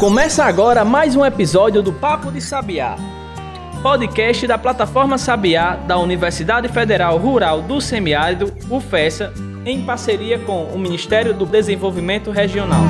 Começa agora mais um episódio do Papo de Sabiá, podcast da plataforma Sabiá da Universidade Federal Rural do Semiárido, UFESA, em parceria com o Ministério do Desenvolvimento Regional.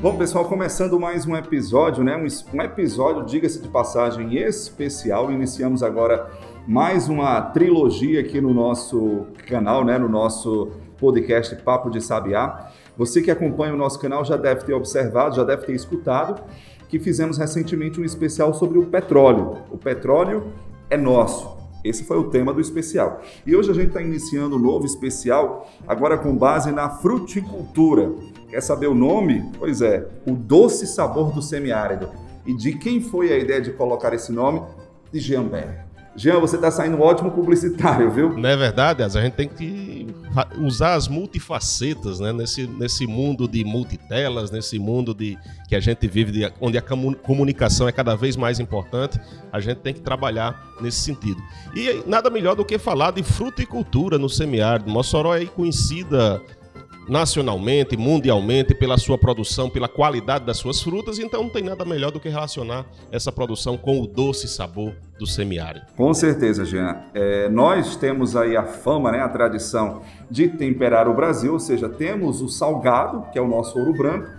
Bom, pessoal, começando mais um episódio, né? Um, episódio, diga-se de passagem, especial. Iniciamos agora mais uma trilogia aqui no nosso canal, né? No nosso podcast Papo de Sabiá. Você que acompanha o nosso canal já deve ter observado, já deve ter escutado que fizemos recentemente um especial sobre o petróleo. O petróleo é nosso. Esse foi o tema do especial. E hoje a gente está iniciando um novo especial, agora com base na fruticultura. Quer saber o nome? Pois é, o doce sabor do semiárido. E de quem foi a ideia de colocar esse nome? De Jean Berger. Jean, você está saindo um ótimo publicitário, viu? Não é verdade? A gente tem que usar as multifacetas, né? Nesse, nesse mundo de multitelas, nesse mundo de que a gente vive, de, onde a comunicação é cada vez mais importante, a gente tem que trabalhar nesse sentido. E nada melhor do que falar de fruticultura no semiárido. Mossoró é conhecida nacionalmente, mundialmente, pela sua produção, pela qualidade das suas frutas, então não tem nada melhor do que relacionar essa produção com o doce sabor do semiárido. Com certeza, Jean. É, nós temos aí a fama, né, a tradição de temperar o Brasil, ou seja, temos o salgado, que é o nosso ouro branco,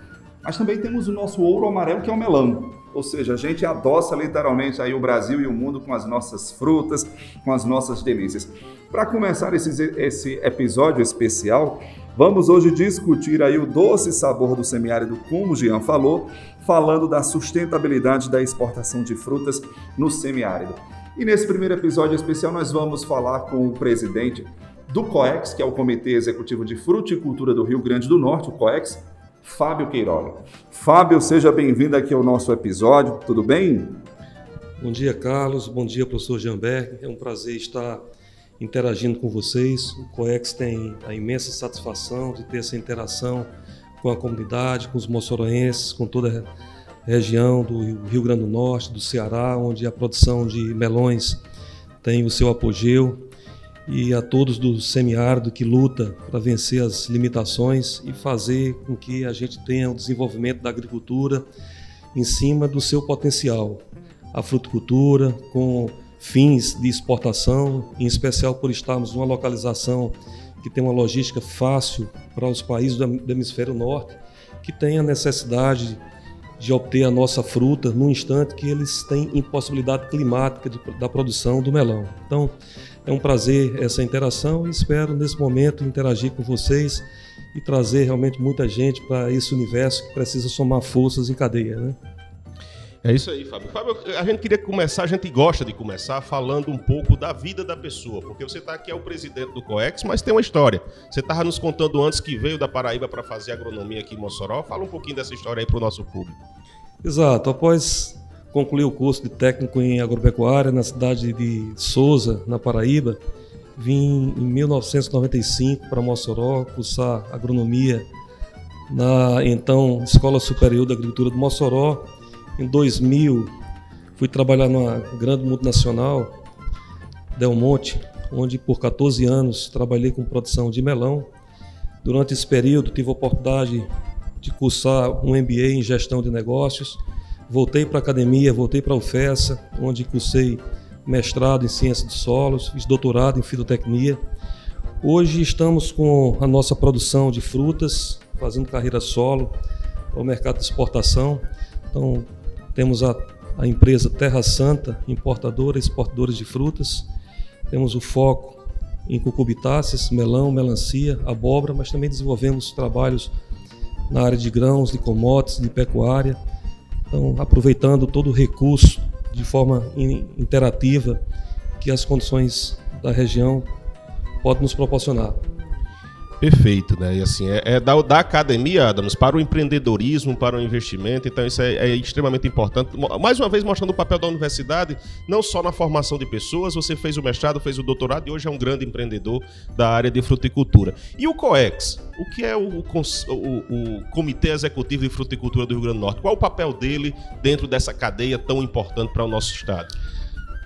mas também temos o nosso ouro amarelo, que é o melão. Ou seja, a gente adoça literalmente aí o Brasil e o mundo com as nossas frutas, com as nossas delícias. Para começar esse, esse episódio especial, Vamos hoje discutir aí o doce sabor do semiárido, como o Jean falou, falando da sustentabilidade da exportação de frutas no semiárido. E nesse primeiro episódio especial nós vamos falar com o presidente do COEX, que é o Comitê Executivo de Fruticultura do Rio Grande do Norte, o COEX, Fábio Queiroga. Fábio, seja bem-vindo aqui ao nosso episódio, tudo bem? Bom dia, Carlos. Bom dia, professor Jamberg. É um prazer estar interagindo com vocês. O COEX tem a imensa satisfação de ter essa interação com a comunidade, com os moçoroenses, com toda a região do Rio Grande do Norte, do Ceará, onde a produção de melões tem o seu apogeu, e a todos do semiárido que luta para vencer as limitações e fazer com que a gente tenha o desenvolvimento da agricultura em cima do seu potencial. A fruticultura, com fins de exportação, em especial por estarmos numa localização que tem uma logística fácil para os países do hemisfério norte, que tem a necessidade de obter a nossa fruta no instante que eles têm impossibilidade climática de, da produção do melão. Então, é um prazer essa interação e espero nesse momento interagir com vocês e trazer realmente muita gente para esse universo que precisa somar forças em cadeia, né? É isso aí, Fábio. Fábio, a gente queria começar, a gente gosta de começar falando um pouco da vida da pessoa, porque você está aqui é o presidente do COEX, mas tem uma história. Você estava nos contando antes que veio da Paraíba para fazer agronomia aqui em Mossoró. Fala um pouquinho dessa história aí para o nosso público. Exato. Após concluir o curso de técnico em agropecuária na cidade de Souza, na Paraíba, vim em 1995 para Mossoró cursar agronomia na então Escola Superior da Agricultura de Mossoró em 2000, fui trabalhar numa grande multinacional, Del Monte, onde por 14 anos trabalhei com produção de melão. Durante esse período, tive a oportunidade de cursar um MBA em gestão de negócios. Voltei para a academia, voltei para a UFESA, onde cursei mestrado em ciência de solos, fiz doutorado em fitotecnia. Hoje estamos com a nossa produção de frutas, fazendo carreira solo para o mercado de exportação. Então, temos a, a empresa Terra Santa, importadora e exportadora de frutas. Temos o foco em cucubitáceas, melão, melancia, abóbora, mas também desenvolvemos trabalhos na área de grãos, de commodities, de pecuária. Então, aproveitando todo o recurso de forma interativa que as condições da região podem nos proporcionar. Perfeito, né? E assim, é, é da, da, academia, Adams, para o empreendedorismo, para o investimento, então isso é, é, extremamente importante. Mais uma vez mostrando o papel da universidade, não só na formação de pessoas, você fez o mestrado, fez o doutorado e hoje é um grande empreendedor da área de fruticultura. E o COEX? O que é o, o, o Comitê Executivo de Fruticultura do Rio Grande do Norte? Qual o papel dele dentro dessa cadeia tão importante para o nosso estado?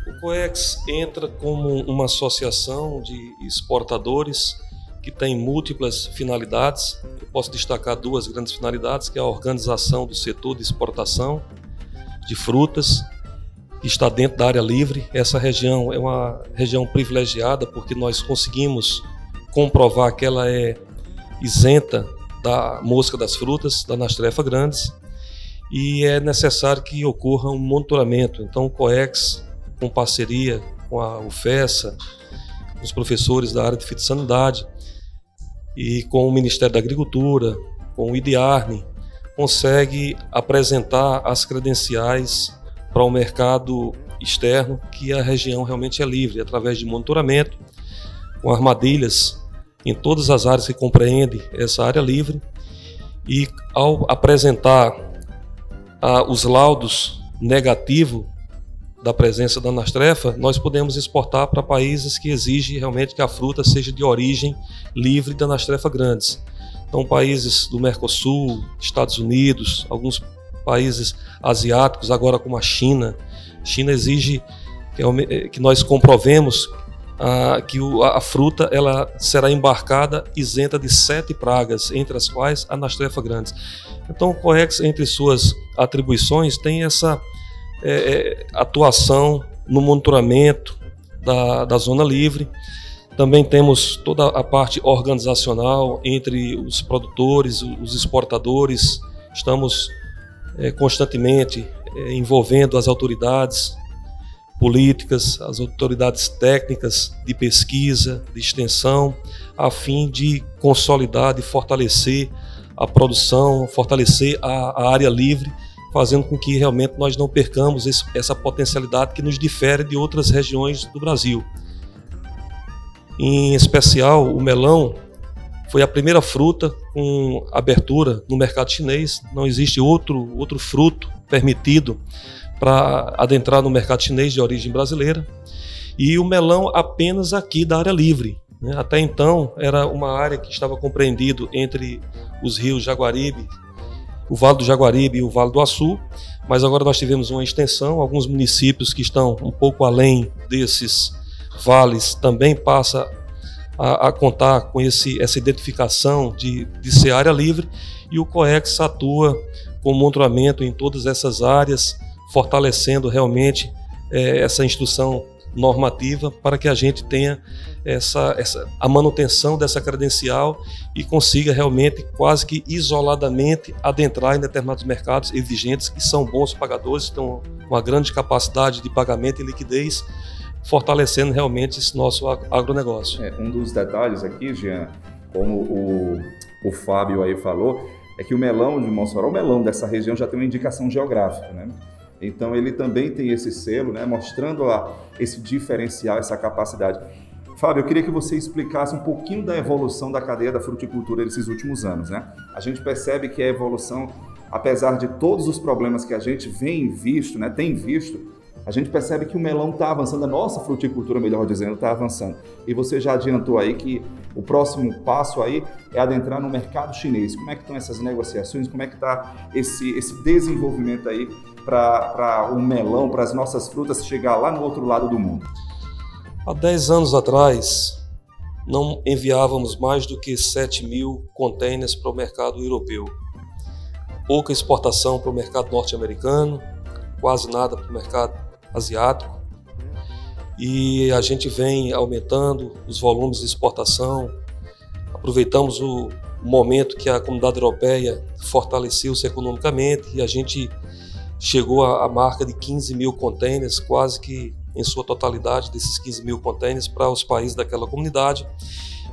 O COEX entra como uma associação de exportadores que tem múltiplas finalidades. Eu posso destacar duas grandes finalidades, que é a organização do setor de exportação de frutas, que está dentro da área livre. Essa região é uma região privilegiada porque nós conseguimos comprovar que ela é isenta da mosca das frutas, da nastrefa grandes, e é necessário que ocorra um monitoramento. Então, o COEX, com parceria com a UFESA, os professores da área de fitossanidade, e com o Ministério da Agricultura, com o IDIARNE, consegue apresentar as credenciais para o mercado externo que a região realmente é livre, através de monitoramento, com armadilhas em todas as áreas que compreendem essa área livre, e ao apresentar ah, os laudos negativos da presença da anastrefa, nós podemos exportar para países que exigem realmente que a fruta seja de origem livre da anastrefa grandes. Então, países do Mercosul, Estados Unidos, alguns países asiáticos, agora como a China. A China exige que, que nós comprovemos ah, que o, a, fruta ela será embarcada isenta de sete pragas, entre as quais a anastrefa grandes. Então, o COEX, entre suas atribuições, tem essa é, é, atuação no monitoramento da, da zona livre. Também temos toda a parte organizacional entre os produtores, os exportadores. Estamos é, constantemente é, envolvendo as autoridades políticas, as autoridades técnicas de pesquisa, de extensão, a fim de consolidar, de fortalecer a produção, fortalecer a, a área livre fazendo com que realmente nós não percamos esse, essa potencialidade que nos difere de outras regiões do Brasil. Em especial, o melão foi a primeira fruta com abertura no mercado chinês. Não existe outro, outro fruto permitido para adentrar no mercado chinês de origem brasileira. E o melão apenas aqui da área livre. Né? Até então era uma área que estava compreendido entre os rios Jaguaribe, o Vale do Jaguaribe e o Vale do Açu, mas agora nós tivemos uma extensão, alguns municípios que estão um pouco além desses vales também passa a, a contar com esse, essa identificação de, de ser área livre e o COEX atua com monitoramento em todas essas áreas, fortalecendo realmente é, essa instrução normativa para que a gente tenha essa, essa, a manutenção dessa credencial e consiga realmente, quase que isoladamente, adentrar em determinados mercados exigentes que são bons pagadores, têm uma grande capacidade de pagamento e liquidez, fortalecendo realmente esse nosso agronegócio. É, um dos detalhes aqui, Jean, como o, o Fábio aí falou, é que o melão de Mossoró, o melão dessa região já tem uma indicação geográfica, né? Então ele também tem esse selo, né, mostrando a, esse diferencial, essa capacidade. Fábio, eu queria que você explicasse um pouquinho da evolução da cadeia da fruticultura nesses últimos anos. Né? A gente percebe que a evolução, apesar de todos os problemas que a gente vem visto, né, tem visto, a gente percebe que o melão está avançando, a nossa fruticultura, melhor dizendo, está avançando. E você já adiantou aí que o próximo passo aí é adentrar no mercado chinês. Como é que estão essas negociações? Como é que está esse, esse desenvolvimento aí para o melão, para as nossas frutas chegar lá no outro lado do mundo? Há 10 anos atrás, não enviávamos mais do que 7 mil contêineres para o mercado europeu. Pouca exportação para o mercado norte-americano, quase nada para o mercado asiático. E a gente vem aumentando os volumes de exportação. Aproveitamos o momento que a comunidade europeia fortaleceu-se economicamente e a gente chegou à marca de 15 mil contêineres, quase que em sua totalidade desses 15 mil contêineres para os países daquela comunidade.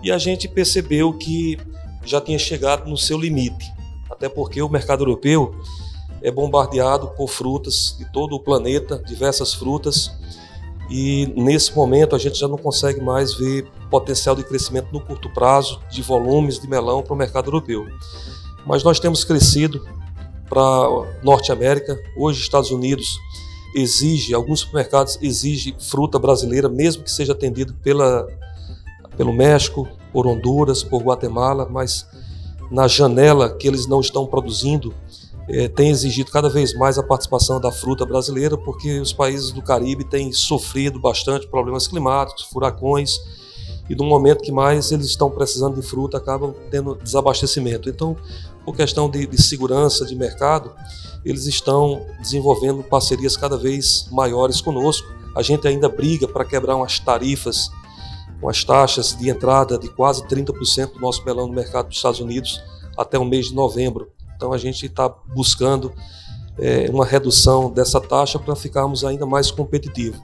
E a gente percebeu que já tinha chegado no seu limite, até porque o mercado europeu é bombardeado por frutas de todo o planeta, diversas frutas, e nesse momento a gente já não consegue mais ver potencial de crescimento no curto prazo de volumes de melão para o mercado europeu. Mas nós temos crescido para Norte América, hoje Estados Unidos exige, alguns supermercados exigem fruta brasileira, mesmo que seja atendido pela, pelo México, por Honduras, por Guatemala, mas na janela que eles não estão produzindo, é, tem exigido cada vez mais a participação da fruta brasileira, porque os países do Caribe têm sofrido bastante problemas climáticos, furacões, e no momento que mais eles estão precisando de fruta, acabam tendo desabastecimento. Então, por questão de, de segurança de mercado, eles estão desenvolvendo parcerias cada vez maiores conosco. A gente ainda briga para quebrar umas tarifas, umas taxas de entrada de quase 30% do nosso melão no mercado dos Estados Unidos até o mês de novembro. Então a gente está buscando é, uma redução dessa taxa para ficarmos ainda mais competitivos.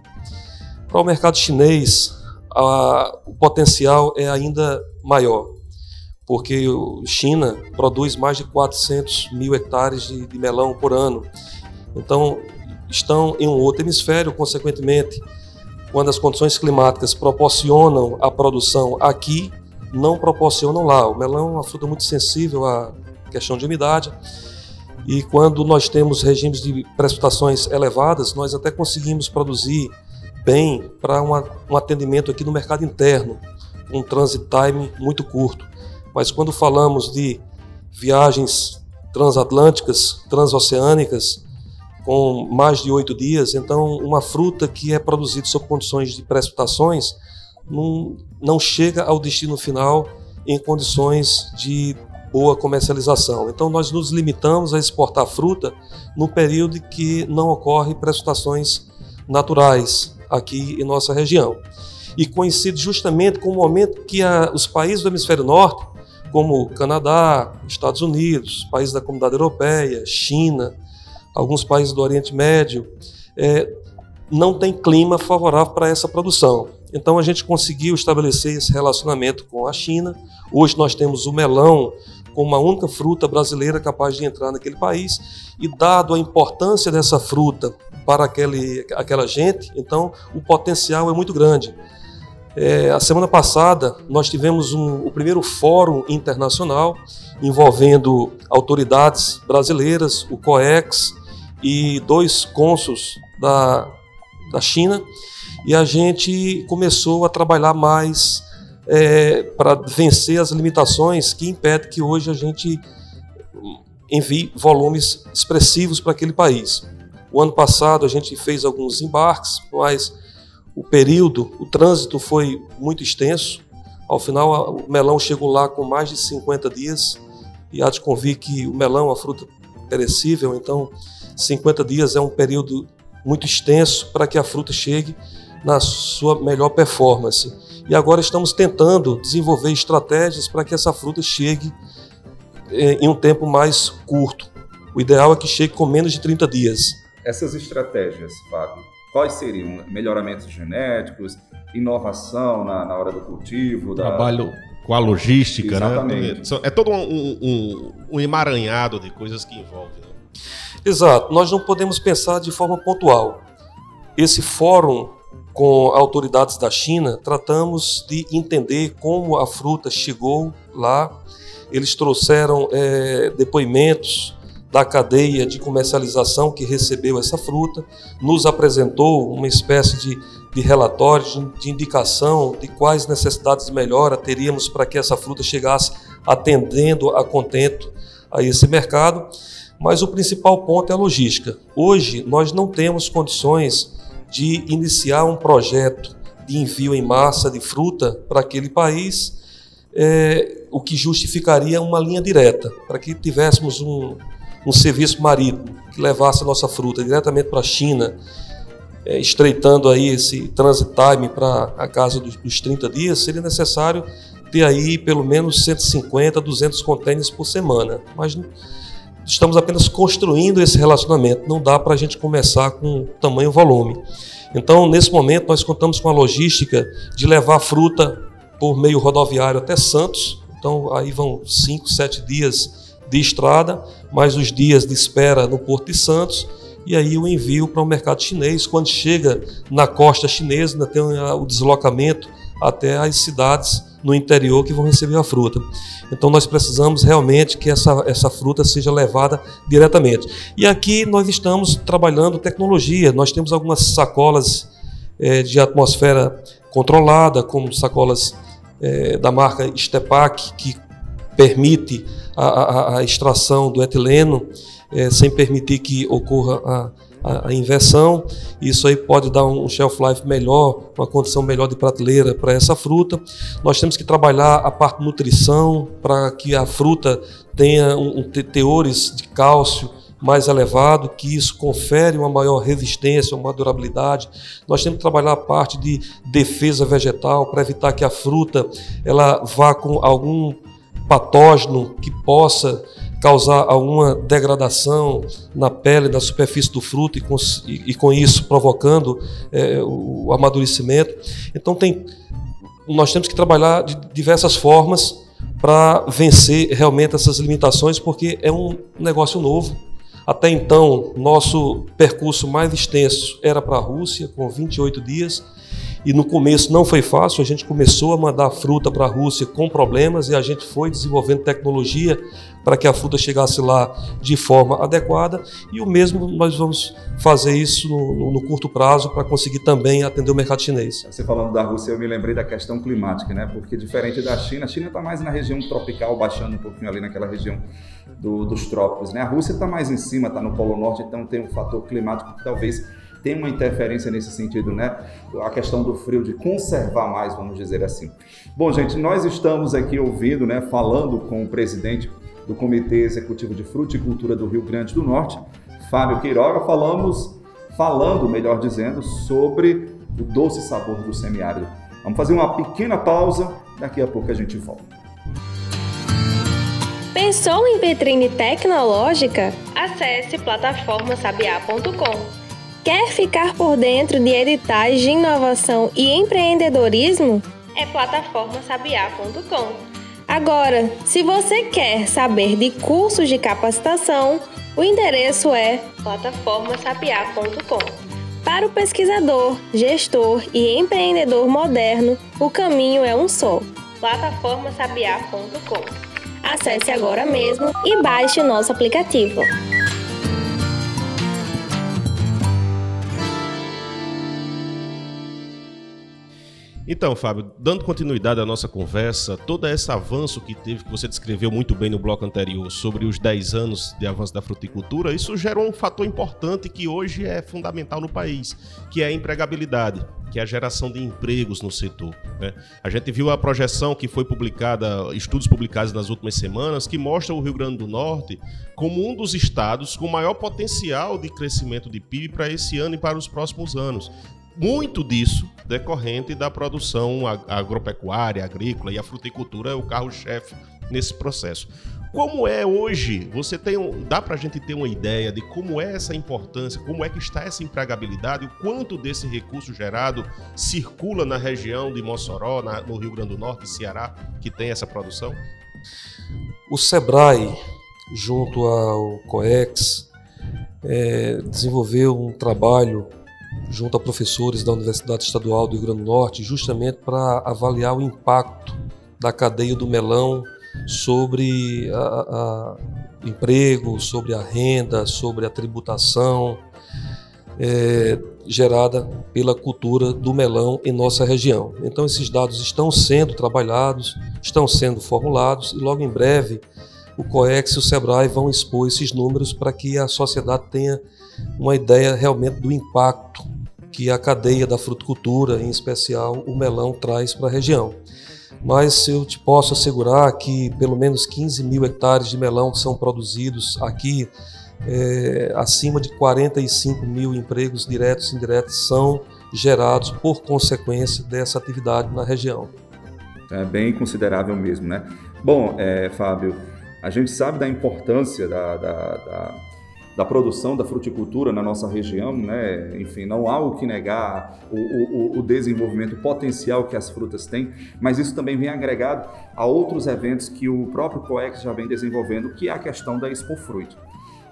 Para o mercado chinês, a, o potencial é ainda maior, porque a China produz mais de 400 mil hectares de, de melão por ano. Então, estão em um outro hemisfério, consequentemente, quando as condições climáticas proporcionam a produção aqui, não proporcionam lá. O melão é uma fruta muito sensível à questão de umidade. E quando nós temos regimes de precipitações elevadas, nós até conseguimos produzir bem para um atendimento aqui no mercado interno, um transit time muito curto. Mas quando falamos de viagens transatlânticas, transoceânicas, com mais de oito dias, então uma fruta que é produzida sob condições de precipitações não, não chega ao destino final em condições de boa comercialização. Então nós nos limitamos a exportar fruta no período que não ocorre precipitações naturais aqui em nossa região. E coincide justamente com o momento que a, os países do hemisfério norte, como Canadá, Estados Unidos, países da Comunidade Europeia, China, alguns países do Oriente Médio, é, não tem clima favorável para essa produção. Então a gente conseguiu estabelecer esse relacionamento com a China. Hoje nós temos o melão como uma única fruta brasileira capaz de entrar naquele país e dado a importância dessa fruta para aquele, aquela gente, então o potencial é muito grande. É, a semana passada nós tivemos um, o primeiro fórum internacional envolvendo autoridades brasileiras, o COEX e dois cônsuls da, da China e a gente começou a trabalhar mais é, para vencer as limitações que impedem que hoje a gente envie volumes expressivos para aquele país. O ano passado a gente fez alguns embarques, mas o período, o trânsito foi muito extenso. Ao final, o melão chegou lá com mais de 50 dias. E há de convir que o melão é uma fruta perecível, então 50 dias é um período muito extenso para que a fruta chegue na sua melhor performance. E agora estamos tentando desenvolver estratégias para que essa fruta chegue eh, em um tempo mais curto. O ideal é que chegue com menos de 30 dias. Essas estratégias, Fábio, quais seriam? Melhoramentos genéticos, inovação na, na hora do cultivo? Da... Trabalho com a logística, né? Exatamente. né? É todo um, um, um emaranhado de coisas que envolve. Né? Exato. Nós não podemos pensar de forma pontual. Esse fórum com autoridades da China, tratamos de entender como a fruta chegou lá. Eles trouxeram é, depoimentos da cadeia de comercialização que recebeu essa fruta, nos apresentou uma espécie de, de relatório, de, de indicação de quais necessidades de melhora teríamos para que essa fruta chegasse atendendo a contento a esse mercado. Mas o principal ponto é a logística. Hoje nós não temos condições de iniciar um projeto de envio em massa de fruta para aquele país, é, o que justificaria uma linha direta, para que tivéssemos um, um serviço marítimo que levasse nossa fruta diretamente para a China, é, estreitando aí esse transit time para a casa dos, dos 30 dias, seria necessário ter aí pelo menos 150, 200 contêineres por semana. Mas estamos apenas construindo esse relacionamento, não dá para a gente começar com tamanho volume. Então, nesse momento, nós contamos com a logística de levar fruta por meio rodoviário até Santos. Então, aí vão cinco, sete dias de estrada, mais os dias de espera no Porto de Santos, e aí o envio para o mercado chinês. Quando chega na costa chinesa, ainda tem o deslocamento até as cidades no interior que vão receber a fruta. Então nós precisamos realmente que essa, essa fruta seja levada diretamente. E aqui nós estamos trabalhando tecnologia. Nós temos algumas sacolas é, de atmosfera controlada, como sacolas é, da marca Stepak, que permite a, a, a extração do etileno é, sem permitir que ocorra a, a, inversão. Isso aí pode dar um shelf life melhor, uma condição melhor de prateleira para essa fruta. Nós temos que trabalhar a parte nutrição para que a fruta tenha um, um, teores de cálcio mais elevado, que isso confere uma maior resistência, uma durabilidade. Nós temos que trabalhar a parte de defesa vegetal para evitar que a fruta ela vá com algum patógeno que possa causar alguma degradação na pele, na superfície do fruto e com, e, e com isso provocando é, o amadurecimento. Então tem, nós temos que trabalhar de diversas formas para vencer realmente essas limitações, porque é um negócio novo. Até então, nosso percurso mais extenso era para a Rússia, com 28 dias, e no começo não foi fácil, a gente começou a mandar fruta para a Rússia com problemas e a gente foi desenvolvendo tecnologia para que a fruta chegasse lá de forma adequada e o mesmo nós vamos fazer isso no, no curto prazo para conseguir também atender o mercado chinês. Você falando da Rússia, eu me lembrei da questão climática, né? Porque diferente da China, a China está mais na região tropical, baixando um pouquinho ali naquela região do, dos trópicos, né? A Rússia está mais em cima, está no Polo Norte, então tem um fator climático que talvez tem uma interferência nesse sentido, né? A questão do frio, de conservar mais, vamos dizer assim. Bom, gente, nós estamos aqui ouvindo, né, falando com o presidente do Comitê Executivo de Fruticultura do Rio Grande do Norte, Fábio Queiroga, falamos, falando, melhor dizendo, sobre o doce sabor do semiárido. Vamos fazer uma pequena pausa, daqui a pouco a gente volta. Pensou em vitrine tecnológica? Acesse plataformasabiá.com Quer ficar por dentro de editais de inovação e empreendedorismo? É plataformasabiá.com. Agora, se você quer saber de cursos de capacitação, o endereço é plataformasabiá.com. Para o pesquisador, gestor e empreendedor moderno, o caminho é um só: plataformasabiá.com. Acesse agora mesmo e baixe o nosso aplicativo. Então, Fábio, dando continuidade à nossa conversa, todo esse avanço que teve, que você descreveu muito bem no bloco anterior, sobre os 10 anos de avanço da fruticultura, isso gerou um fator importante que hoje é fundamental no país, que é a empregabilidade, que é a geração de empregos no setor. Né? A gente viu a projeção que foi publicada, estudos publicados nas últimas semanas, que mostra o Rio Grande do Norte como um dos estados com maior potencial de crescimento de PIB para esse ano e para os próximos anos muito disso decorrente da produção agropecuária, agrícola e a fruticultura é o carro-chefe nesse processo. Como é hoje? Você tem dá para a gente ter uma ideia de como é essa importância, como é que está essa empregabilidade, o quanto desse recurso gerado circula na região de Mossoró, na, no Rio Grande do Norte Ceará, que tem essa produção? O Sebrae, junto ao COEX, é, desenvolveu um trabalho junto a professores da Universidade Estadual do Rio Grande do Norte, justamente para avaliar o impacto da cadeia do melão sobre a emprego, sobre a renda, sobre a tributação é, gerada pela cultura do melão em nossa região. Então, esses dados estão sendo trabalhados, estão sendo formulados e logo em breve o COEX e o SEBRAE vão expor esses números para que a sociedade tenha uma ideia realmente do impacto que a cadeia da fruticultura, em especial o melão, traz para a região. Mas eu te posso assegurar que pelo menos 15 mil hectares de melão são produzidos aqui, é, acima de 45 mil empregos diretos e indiretos são gerados por consequência dessa atividade na região. É bem considerável mesmo, né? Bom, é, Fábio, a gente sabe da importância da, da, da da produção da fruticultura na nossa região, né? Enfim, não há o que negar o, o, o, desenvolvimento potencial que as frutas têm, mas isso também vem agregado a outros eventos que o próprio COEX já vem desenvolvendo, que é a questão da Expo Fruit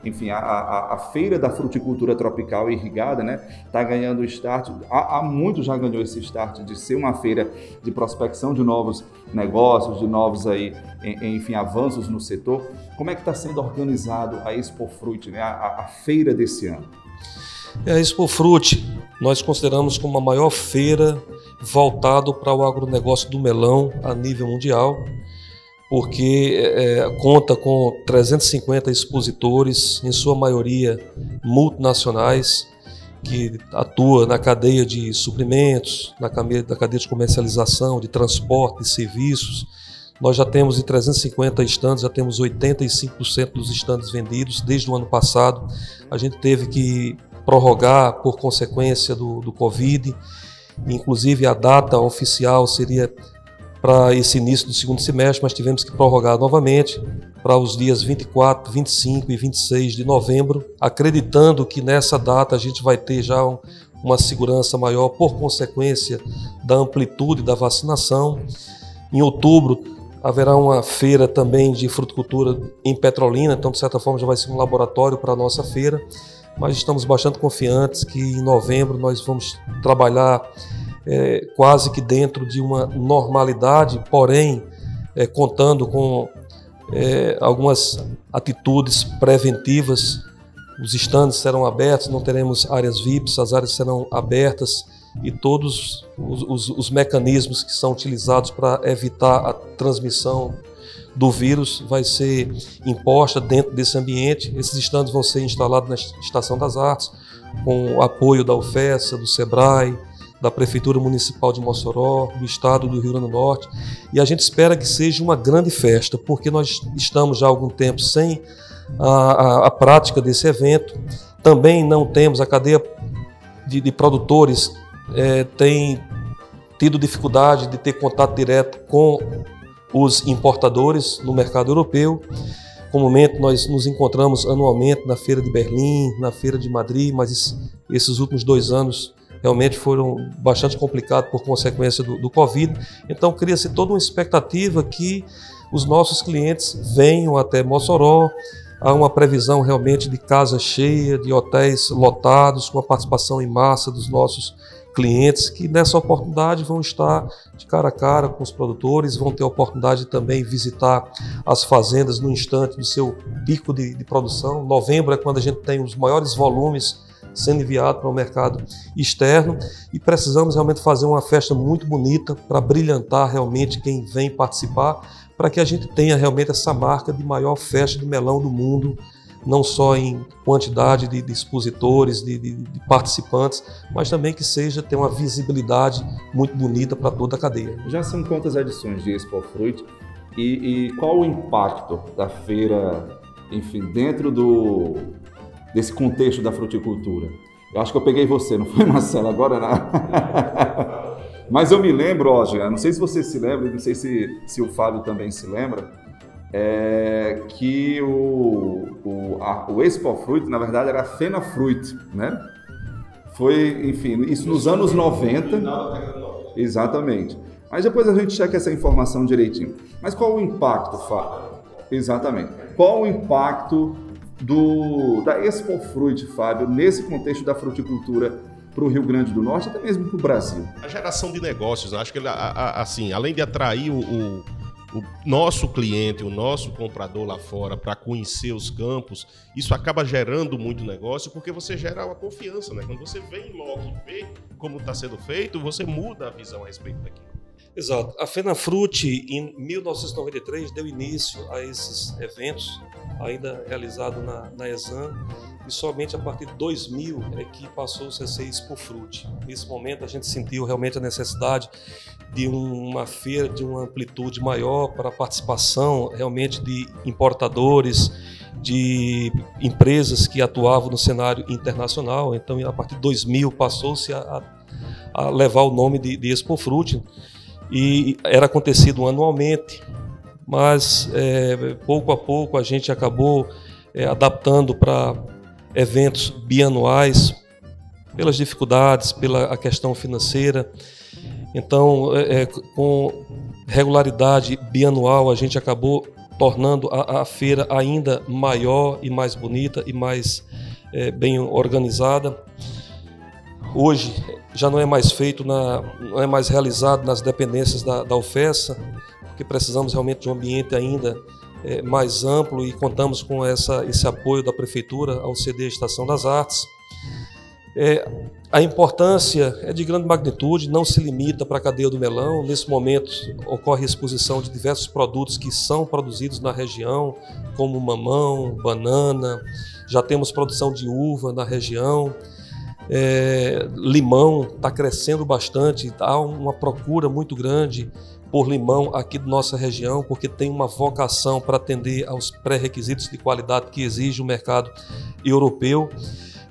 enfim, a, a, a, feira da fruticultura tropical irrigada, né, está ganhando start. Há, há muito já ganhou esse start de ser uma feira de prospecção de novos negócios, de novos aí, enfim, avanços no setor. Como é que está sendo organizado a Expo Fruit, né, a, a feira desse ano? É, a Expo Fruit nós consideramos como a maior feira voltado para o agronegócio do melão a nível mundial porque é, conta com 350 expositores, em sua maioria multinacionais, que atua na cadeia de suprimentos, na cadeia, na cadeia de comercialização, de transporte, de serviços. Nós já temos de 350 estandes, já temos 85% dos estandes vendidos desde o ano passado. A gente teve que prorrogar por consequência do, do Covid. Inclusive, a data oficial seria para esse início do segundo semestre, mas tivemos que prorrogar novamente para os dias 24, 25 e 26 de novembro, acreditando que nessa data a gente vai ter já um, uma segurança maior por consequência da amplitude da vacinação. Em outubro haverá uma feira também de fruticultura em Petrolina, então de certa forma já vai ser um laboratório para a nossa feira, mas estamos bastante confiantes que em novembro nós vamos trabalhar é, quase que dentro de uma normalidade, porém é, contando com é, algumas atitudes preventivas. Os estandes serão abertos, não teremos áreas VIPs, as áreas serão abertas e todos os, os, os mecanismos que são utilizados para evitar a transmissão do vírus vai ser imposta dentro desse ambiente. Esses estandes vão ser instalados na Estação das Artes, com o apoio da UFESA, do SEBRAE, da Prefeitura Municipal de Mossoró, do Estado do Rio Grande do Norte. E a gente espera que seja uma grande festa, porque nós estamos já há algum tempo sem a, a, a prática desse evento. Também não temos, a cadeia de, de produtores é, tem tido dificuldade de ter contato direto com os importadores no mercado europeu. Comumente nós nos encontramos anualmente na Feira de Berlim, na Feira de Madrid, mas esses últimos dois anos realmente foram bastante complicados por consequência do, do Covid. Então, cria-se toda uma expectativa que os nossos clientes venham até Mossoró. Há uma previsão realmente de casa cheia, de hotéis lotados, com a participação em massa dos nossos clientes que nessa oportunidade vão estar de cara a cara com os produtores, vão ter a oportunidade de também visitar as fazendas no instante do seu pico de, de produção. Novembro é quando a gente tem os maiores volumes sendo enviado para o mercado externo e precisamos realmente fazer uma festa muito bonita para brilhantar realmente quem vem participar, para que a gente tenha realmente essa marca de maior festa de melão do mundo, não só em quantidade de, de expositores, de, de, de, participantes, mas também que seja ter uma visibilidade muito bonita para toda a cadeia. Já são quantas edições de Expo Fruit e, e qual o impacto da feira, enfim, dentro do, desse contexto da fruticultura. Eu acho que eu peguei você, não foi, Marcelo? Agora não. Mas eu me lembro, Jean, não sei se você se lembra, não sei se, se o Fábio também se lembra, é, que o, o, a, o Expo Fruit, na verdade, era a Fena Fruit, né? Foi, enfim, isso nos anos 90. Exatamente. Mas depois a gente checa essa informação direitinho. Mas qual o impacto, Fábio? Exatamente. Qual o impacto do, da Expo Fruit, Fábio, nesse contexto da fruticultura para o Rio Grande do Norte, até mesmo para o Brasil? A geração de negócios, acho que assim, além de atrair o, o, o nosso cliente, o nosso comprador lá fora para conhecer os campos, isso acaba gerando muito negócio porque você gera uma confiança, né? Quando você vem logo e vê como está sendo feito, você muda a visão a respeito daquilo. Exato. A Fenafrute, em 1993, deu início a esses eventos, ainda realizado na, na Exam, e somente a partir de 2000 é que passou-se a ser Expofrute. Nesse momento, a gente sentiu realmente a necessidade de uma feira de uma amplitude maior para a participação realmente de importadores, de empresas que atuavam no cenário internacional. Então, a partir de 2000, passou-se a, a, levar o nome de, de Expofrute e era acontecido anualmente, mas é, pouco a pouco a gente acabou é, adaptando para eventos bianuais pelas dificuldades, pela a questão financeira. Então, é, é com regularidade bianual, a gente acabou tornando a, a feira ainda maior e mais bonita e mais é, bem organizada. Hoje já não é mais feito, na, não é mais realizado nas dependências da, da UFESA, porque precisamos realmente de um ambiente ainda é, mais amplo e contamos com essa, esse apoio da Prefeitura ao CD Estação das Artes. É, a importância é de grande magnitude, não se limita para a cadeia do melão. Nesse momento ocorre exposição de diversos produtos que são produzidos na região, como mamão, banana, já temos produção de uva na região. É, limão está crescendo bastante, há uma procura muito grande por limão aqui da nossa região, porque tem uma vocação para atender aos pré-requisitos de qualidade que exige o mercado europeu.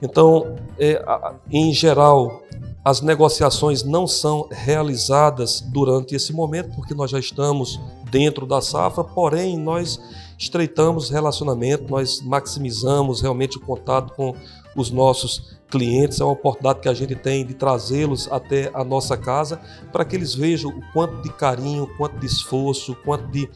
Então, é, em geral, as negociações não são realizadas durante esse momento, porque nós já estamos dentro da safra, porém, nós estreitamos relacionamento, nós maximizamos realmente o contato com os nossos clientes, é uma oportunidade que a gente tem de trazê-los até a nossa casa para que eles vejam o quanto de carinho, quanto de esforço, quanto de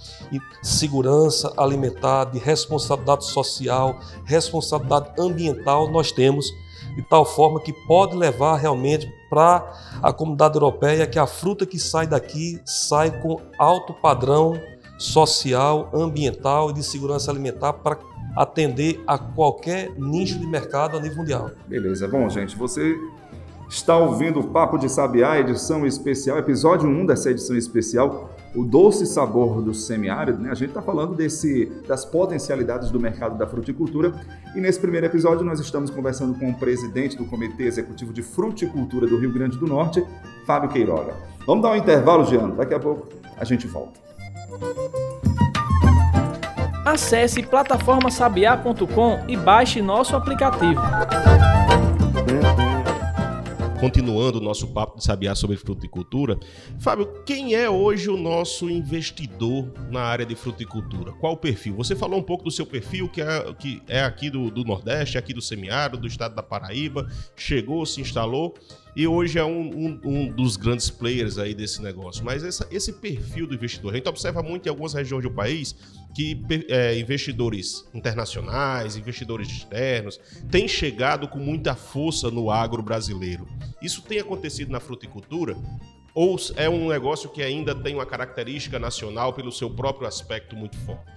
segurança alimentar, de responsabilidade social, responsabilidade ambiental nós temos, de tal forma que pode levar realmente para a comunidade europeia que a fruta que sai daqui sai com alto padrão social, ambiental e de segurança alimentar para atender a qualquer nicho de mercado a nível mundial. Beleza. Bom, gente, você está ouvindo o Papo de Sabiá, edição especial, episódio 1 dessa edição especial, o doce sabor do semiárido, né? A gente está falando desse, das potencialidades do mercado da fruticultura e nesse primeiro episódio nós estamos conversando com o presidente do Comitê Executivo de Fruticultura do Rio Grande do Norte, Fábio Queiroga. Vamos dar um intervalo, Jean, daqui a pouco a gente volta. Acesse plataformasabiá.com e baixe nosso aplicativo. Continuando o nosso papo de sabiá sobre fruticultura, Fábio, quem é hoje o nosso investidor na área de fruticultura? Qual o perfil? Você falou um pouco do seu perfil, que é, que é aqui do, do Nordeste, aqui do semiárido, do estado da Paraíba, chegou, se instalou e hoje é um, um, um, dos grandes players aí desse negócio. Mas essa, esse perfil do investidor, a gente observa muito em algumas regiões do país que é, investidores internacionais, investidores externos, têm chegado com muita força no agro brasileiro. Isso tem acontecido na fruticultura? Ou é um negócio que ainda tem uma característica nacional pelo seu próprio aspecto muito forte?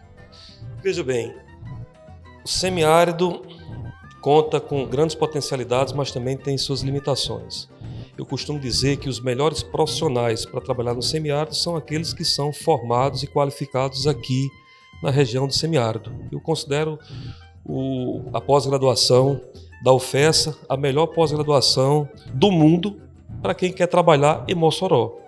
Veja bem, o semiárido conta com grandes potencialidades, mas também tem suas limitações. Eu costumo dizer que os melhores profissionais para trabalhar no semiárido são aqueles que são formados e qualificados aqui na região do semiárido. Eu considero o, a pós-graduação da UFESA a melhor pós-graduação do mundo para quem quer trabalhar em Mossoró,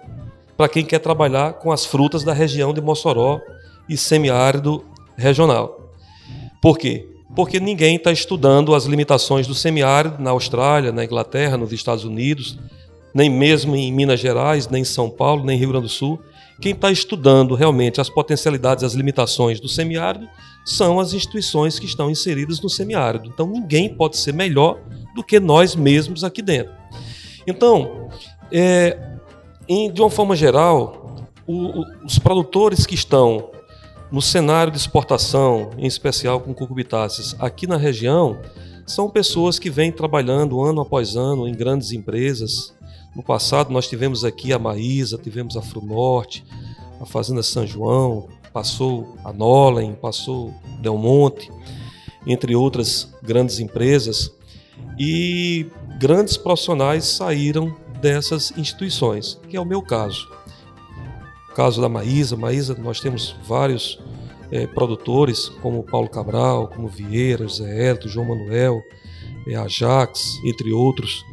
para quem quer trabalhar com as frutas da região de Mossoró e semiárido regional. Por quê? porque ninguém está estudando as limitações do semiárido na Austrália, na Inglaterra, nos Estados Unidos, nem mesmo em Minas Gerais, nem em São Paulo, nem em Rio Grande do Sul. Quem está estudando realmente as potencialidades, as limitações do semiárido são as instituições que estão inseridas no semiárido. Então ninguém pode ser melhor do que nós mesmos aqui dentro. Então, é, em, de uma forma geral, o, o, os produtores que estão no cenário de exportação, em especial com cucubitáceas, aqui na região, são pessoas que vêm trabalhando ano após ano em grandes empresas. No passado nós tivemos aqui a Maísa, tivemos a Frunorte, a Fazenda São João, passou a Nolen, passou Del Monte, entre outras grandes empresas. E grandes profissionais saíram dessas instituições, que é o meu caso caso da Maísa. Maísa, nós temos vários é, produtores, como Paulo Cabral, como Vieira, José Hélito, João Manuel, é, Ajax, entre outros,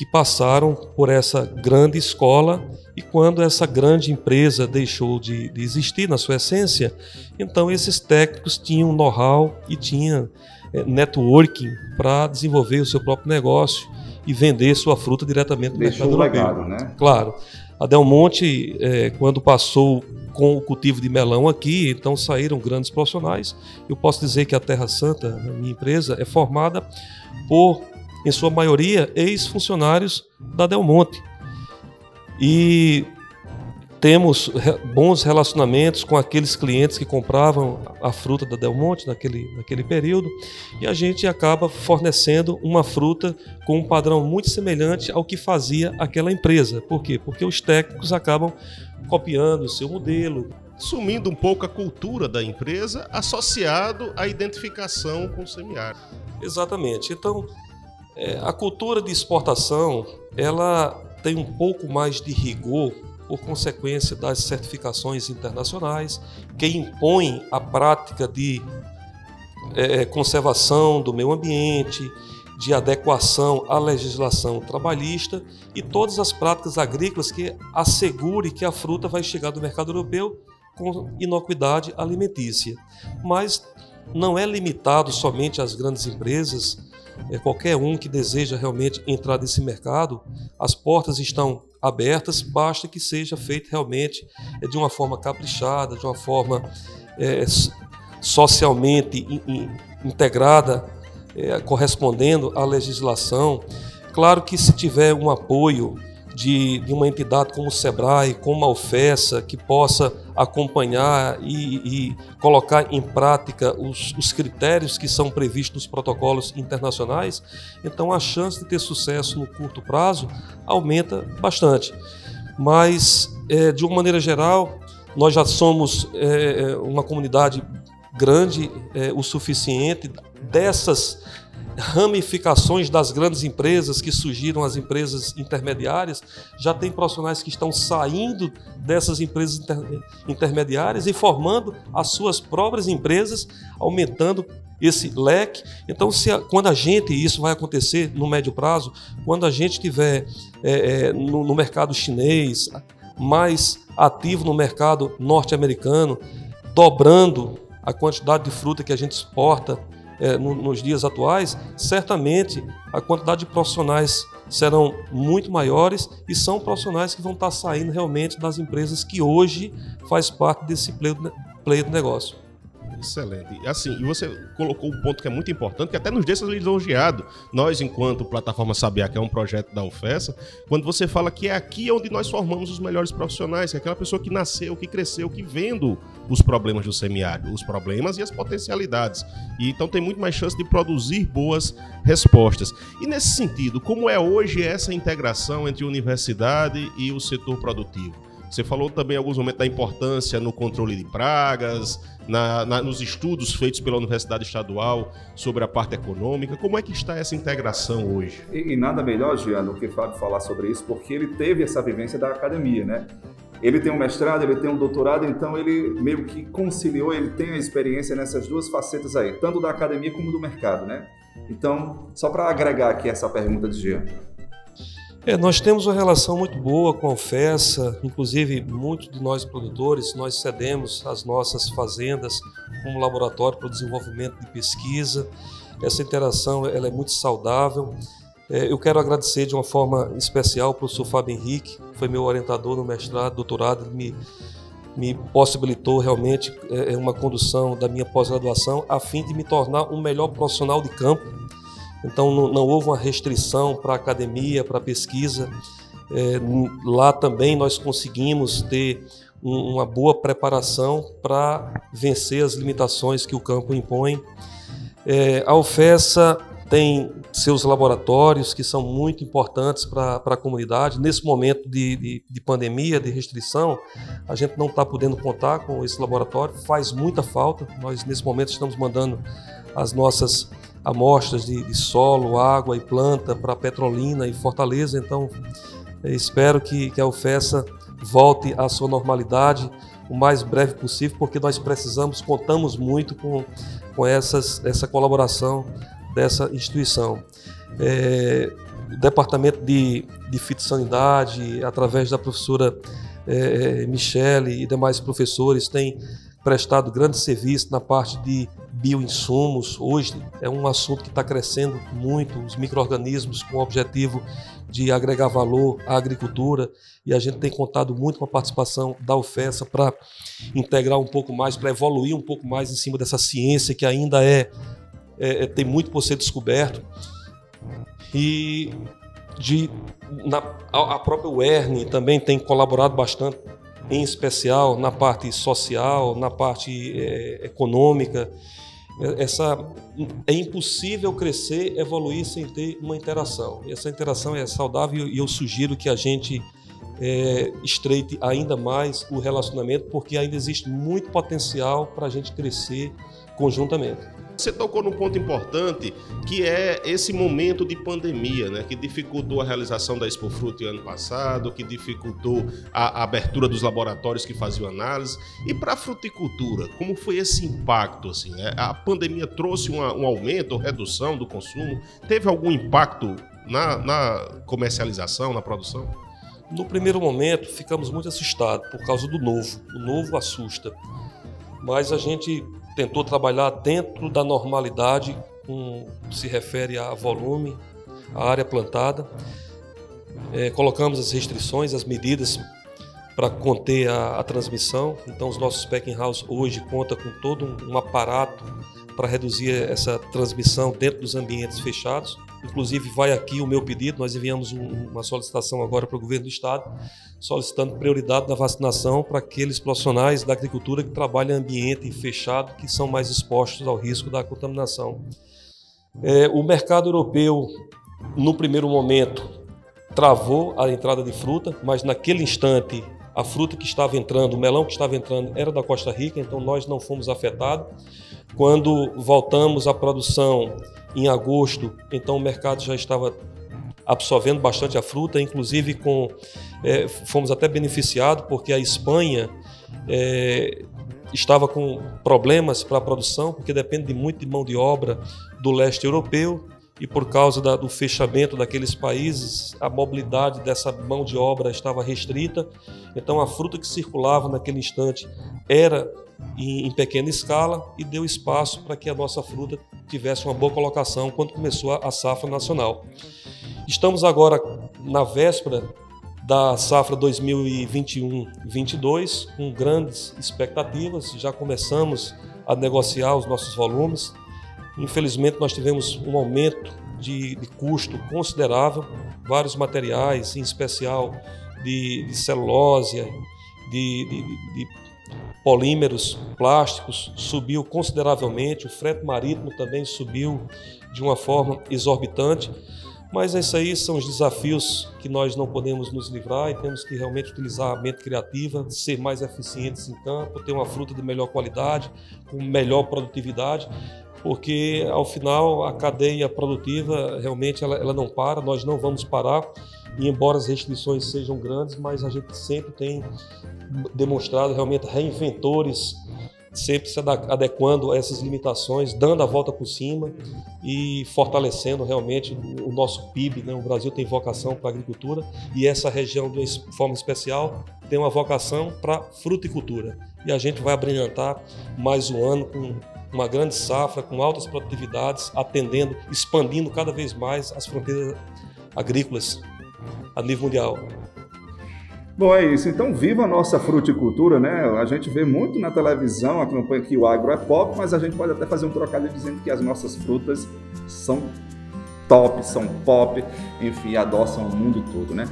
que passaram por essa grande escola e quando essa grande empresa deixou de, de existir na sua essência, então esses técnicos tinham know-how e tinham é, networking para desenvolver o seu próprio negócio e vender sua fruta diretamente no Deixou mercado legado, né? Claro. A Del Monte, é, quando passou com o cultivo de melão aqui, então saíram grandes profissionais. Eu posso dizer que a Terra Santa, minha empresa, é formada por, em sua maioria, ex-funcionários da Del Monte. E temos bons relacionamentos com aqueles clientes que compravam a fruta da Del Monte naquele, naquele período e a gente acaba fornecendo uma fruta com um padrão muito semelhante ao que fazia aquela empresa. Por quê? Porque os técnicos acabam copiando o seu modelo. Sumindo um pouco a cultura da empresa associado à identificação com o semiárido. Exatamente. Então, é, a cultura de exportação ela tem um pouco mais de rigor por consequência das certificações internacionais que impõem a prática de é, conservação do meio ambiente, de adequação à legislação trabalhista e todas as práticas agrícolas que assegure que a fruta vai chegar do mercado europeu com inocuidade alimentícia. Mas não é limitado somente às grandes empresas, é qualquer um que deseja realmente entrar nesse mercado, as portas estão abertas, basta que seja feito realmente é, de uma forma caprichada, de uma forma é, socialmente integrada, é, correspondendo à legislação. Claro que se tiver um apoio de, de, uma entidade como o SEBRAE, como a UFESA, que possa acompanhar e, e colocar em prática os, os, critérios que são previstos nos protocolos internacionais, então a chance de ter sucesso no curto prazo aumenta bastante. Mas, é, de uma maneira geral, nós já somos é, é uma comunidade grande é, o suficiente dessas ramificações das grandes empresas que surgiram as empresas intermediárias, já tem profissionais que estão saindo dessas empresas inter intermediárias e formando as suas próprias empresas, aumentando esse leque. Então, se a, quando a gente, isso vai acontecer no médio prazo, quando a gente estiver é, é, no, no mercado chinês, mais ativo no mercado norte-americano, dobrando a quantidade de fruta que a gente exporta é, no, nos dias atuais, certamente a quantidade de profissionais serão muito maiores e são profissionais que vão estar saindo realmente das empresas que hoje faz parte desse play do, play do negócio. Excelente. Assim, e você colocou um ponto que é muito importante, que até nos deixa lisonjeado. Nós, enquanto Plataforma Sabiá, que é um projeto da UFESA, quando você fala que é aqui onde nós formamos os melhores profissionais, que é aquela pessoa que nasceu, que cresceu, que vendo os problemas do semiárido, os problemas e as potencialidades. E então tem muito mais chance de produzir boas respostas. E nesse sentido, como é hoje essa integração entre universidade e o setor produtivo? Você falou também em alguns momentos da importância no controle de pragas, na, na, nos estudos feitos pela Universidade Estadual sobre a parte econômica. Como é que está essa integração hoje? E, e nada melhor, Jean, do que Fábio falar sobre isso, porque ele teve essa vivência da academia, né? Ele tem um mestrado, ele tem um doutorado, então ele meio que conciliou, ele tem a experiência nessas duas facetas aí, tanto da academia como do mercado, né? Então, só para agregar aqui essa pergunta de Jean. É, nós temos uma relação muito boa com a FESA, inclusive muitos de nós produtores, nós cedemos as nossas fazendas como laboratório para o desenvolvimento de pesquisa. Essa interação ela é muito saudável. É, eu quero agradecer de uma forma especial ao professor Fábio Henrique, que foi meu orientador no mestrado, doutorado, ele me, me possibilitou realmente é, uma condução da minha pós-graduação a fim de me tornar um melhor profissional de campo então não, não houve uma restrição para a academia, para a pesquisa. É, lá também nós conseguimos ter um, uma boa preparação para vencer as limitações que o campo impõe. É, a UFESA tem seus laboratórios que são muito importantes para a comunidade. Nesse momento de, de, de, pandemia, de restrição, a gente não está podendo contar com esse laboratório, faz muita falta. Nós, nesse momento, estamos mandando as nossas amostras de, de solo, água e planta para Petrolina e Fortaleza. Então, espero que, que a UFESA volte à sua normalidade o mais breve possível, porque nós precisamos, contamos muito com, com essas, essa colaboração dessa instituição. É, o Departamento de, de Fitossanidade, através da professora é Michele e demais professores, tem prestado grande serviço na parte de bioinsumos. Hoje é um assunto que está crescendo muito, os micro-organismos com o objetivo de agregar valor à agricultura e a gente tem contado muito com a participação da UFESA para integrar um pouco mais, para evoluir um pouco mais em cima dessa ciência que ainda é, é, é tem muito por ser descoberto. E de, na, a própria UERN também tem colaborado bastante em especial na parte social, na parte é, econômica. Essa, é impossível crescer, evoluir sem ter uma interação. Essa interação é saudável e eu sugiro que a gente é, estreite ainda mais o relacionamento, porque ainda existe muito potencial para a gente crescer conjuntamente. Você tocou num ponto importante, que é esse momento de pandemia, né, que dificultou a realização da Expo Fruto ano passado, que dificultou a, a abertura dos laboratórios que faziam análise. E para a fruticultura, como foi esse impacto? Assim, né? A pandemia trouxe uma, um aumento ou redução do consumo? Teve algum impacto na, na comercialização, na produção? No primeiro momento, ficamos muito assustados por causa do novo. O novo assusta. Mas a gente tentou trabalhar dentro da normalidade, com, se refere a volume, a área plantada. É, colocamos as restrições, as medidas para conter a, a, transmissão. Então, os nossos packing house hoje conta com todo um, um aparato para reduzir essa transmissão dentro dos ambientes fechados. Inclusive, vai aqui o meu pedido. Nós enviamos um, uma solicitação agora para o governo do estado, solicitando prioridade na vacinação para aqueles profissionais da agricultura que trabalham em ambiente fechado, que são mais expostos ao risco da contaminação. É, o mercado europeu, no primeiro momento, travou a entrada de fruta, mas naquele instante a fruta que estava entrando, o melão que estava entrando era da Costa Rica, então nós não fomos afetados. Quando voltamos à produção em agosto, então o mercado já estava absorvendo bastante a fruta, inclusive com é, fomos até beneficiados porque a Espanha é, estava com problemas para a produção, porque depende muito de mão de obra do leste europeu e por causa da, do fechamento daqueles países, a mobilidade dessa mão de obra estava restrita. Então a fruta que circulava naquele instante era em, em pequena escala e deu espaço para que a nossa fruta tivesse uma boa colocação quando começou a, a safra nacional. Estamos agora na véspera da safra 2021-22 com grandes expectativas. Já começamos a negociar os nossos volumes. Infelizmente, nós tivemos um aumento de, de custo considerável, vários materiais, em especial de, de celulose, de, de, polímeros plásticos subiu consideravelmente, o frete marítimo também subiu de uma forma exorbitante. Mas isso aí são os desafios que nós não podemos nos livrar e temos que realmente utilizar a mente criativa, ser mais eficientes em campo, ter uma fruta de melhor qualidade, com melhor produtividade, porque ao final a cadeia produtiva realmente ela, ela não para, nós não vamos parar. E embora as restrições sejam grandes, mas a gente sempre tem demonstrado realmente reinventores sempre se adequando a essas limitações, dando a volta por cima e fortalecendo realmente o nosso PIB. Né? O Brasil tem vocação para a agricultura e essa região, de forma especial, tem uma vocação para fruticultura. E a gente vai abrilhantar mais um ano com uma grande safra, com altas produtividades, atendendo, expandindo cada vez mais as fronteiras agrícolas a nível mundial. Bom, é isso. Então, viva a nossa fruticultura, né? A gente vê muito na televisão, acompanha que o agro é pop, mas a gente pode até fazer um trocadilho dizendo que as nossas frutas são top, são pop, enfim, adoçam o mundo todo, né?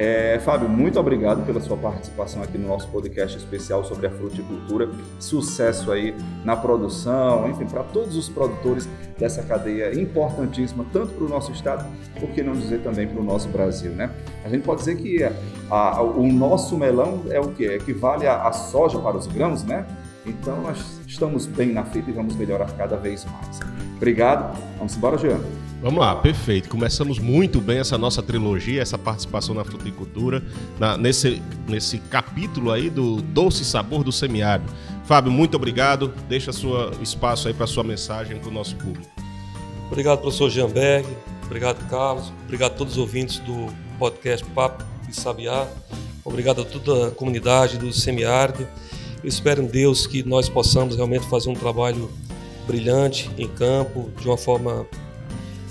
É, Fábio, muito obrigado pela sua participação aqui no nosso podcast especial sobre a fruticultura. Sucesso aí na produção, enfim, para todos os produtores dessa cadeia importantíssima, tanto para o nosso estado, por que não dizer também para o nosso Brasil, né? A gente pode dizer que a, a, o nosso melão é o que? Equivale à soja para os grãos, né? Então nós estamos bem na fita e vamos melhorar cada vez mais. Obrigado. Vamos embora, Jean. Vamos lá, perfeito. Começamos muito bem essa nossa trilogia, essa participação na fruticultura, na, nesse, nesse capítulo aí do doce sabor do semiárido. Fábio, muito obrigado. Deixa sua espaço aí para sua mensagem para o nosso público. Obrigado, professor Jeanberg. Obrigado, Carlos. Obrigado a todos os ouvintes do podcast Papo de Sabiá. Obrigado a toda a comunidade do semiárido. Eu espero em Deus que nós possamos realmente fazer um trabalho brilhante em campo, de uma forma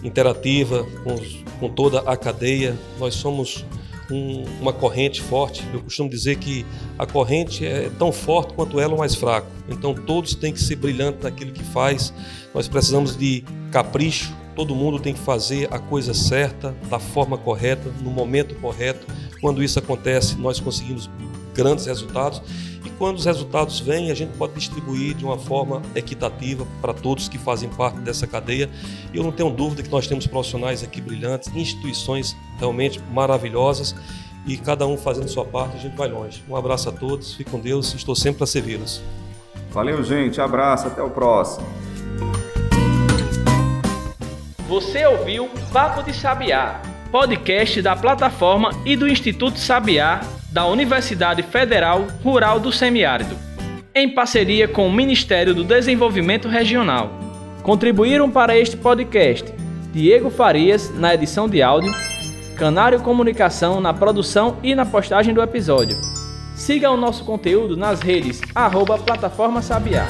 interativa com, com toda a cadeia. Nós somos um, uma corrente forte. Eu costumo dizer que a corrente é tão forte quanto ela o mais fraco. Então todos têm que ser brilhantes naquilo que faz. Nós precisamos de capricho. Todo mundo tem que fazer a coisa certa, da forma correta, no momento correto. Quando isso acontece, nós conseguimos grandes resultados quando os resultados vêm, a gente pode distribuir de uma forma equitativa para todos que fazem parte dessa cadeia. E eu não tenho dúvida que nós temos profissionais aqui brilhantes, instituições realmente maravilhosas e cada um fazendo sua parte, a gente vai longe. Um abraço a todos, fique com Deus, estou sempre para servi-los. Valeu, gente, abraço, até o próximo. Você ouviu Papo de Sabiá, podcast da plataforma e do Instituto Sabiá da Universidade Federal Rural do Semiárido, em parceria com o Ministério do Desenvolvimento Regional. Contribuíram para este podcast Diego Farias na edição de áudio, Canário Comunicação na produção e na postagem do episódio. Siga o nosso conteúdo nas redes arroba Plataforma Sabiá.